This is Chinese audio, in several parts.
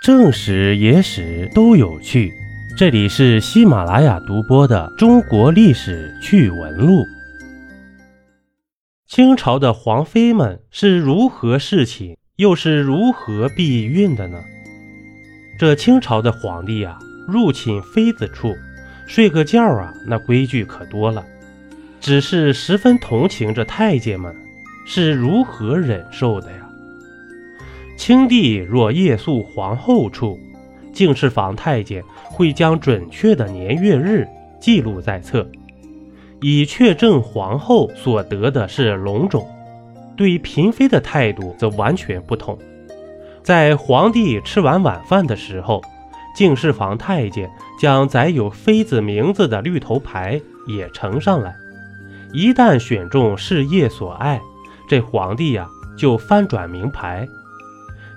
正史、野史都有趣，这里是喜马拉雅独播的《中国历史趣闻录》。清朝的皇妃们是如何侍寝，又是如何避孕的呢？这清朝的皇帝呀，入寝妃子处睡个觉啊，那规矩可多了。只是十分同情这太监们是如何忍受的呀。清帝若夜宿皇后处，敬事房太监会将准确的年月日记录在册，以确证皇后所得的是龙种。对嫔妃的态度则完全不同。在皇帝吃完晚饭的时候，敬事房太监将载有妃子名字的绿头牌也呈上来。一旦选中是夜所爱，这皇帝呀就翻转名牌。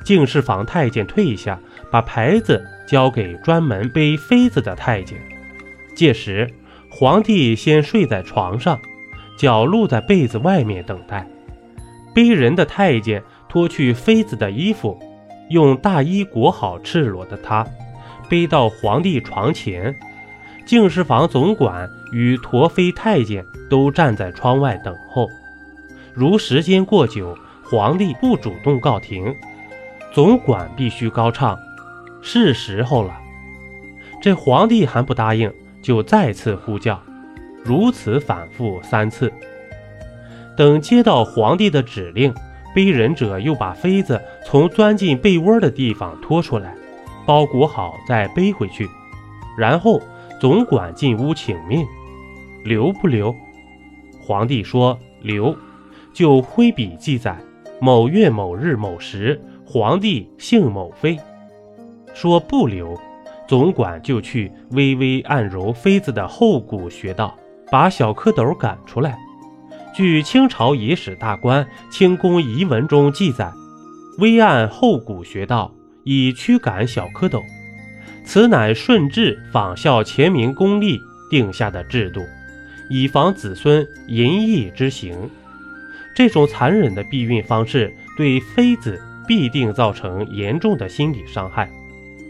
敬事房太监退下，把牌子交给专门背妃子的太监。届时，皇帝先睡在床上，脚露在被子外面等待。背人的太监脱去妃子的衣服，用大衣裹好赤裸的她，背到皇帝床前。敬事房总管与驼妃太监都站在窗外等候。如时间过久，皇帝不主动告停。总管必须高唱：“是时候了。”这皇帝还不答应，就再次呼叫，如此反复三次。等接到皇帝的指令，背人者又把妃子从钻进被窝的地方拖出来，包裹好再背回去。然后总管进屋请命，留不留？皇帝说留，就挥笔记载某月某日某时。皇帝姓某妃，说不留，总管就去微微按揉妃子的后骨穴道，把小蝌蚪赶出来。据清朝野史大观《清宫遗文》中记载，微按后骨穴道以驱赶小蝌蚪，此乃顺治仿效乾明公历定下的制度，以防子孙淫逸之行。这种残忍的避孕方式对妃子。必定造成严重的心理伤害。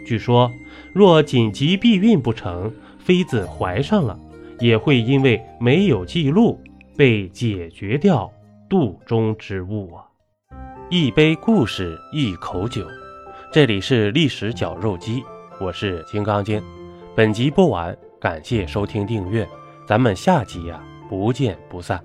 据说，若紧急避孕不成，妃子怀上了，也会因为没有记录被解决掉肚中之物啊！一杯故事，一口酒，这里是历史绞肉机，我是金刚经。本集播完，感谢收听订阅，咱们下集呀，不见不散。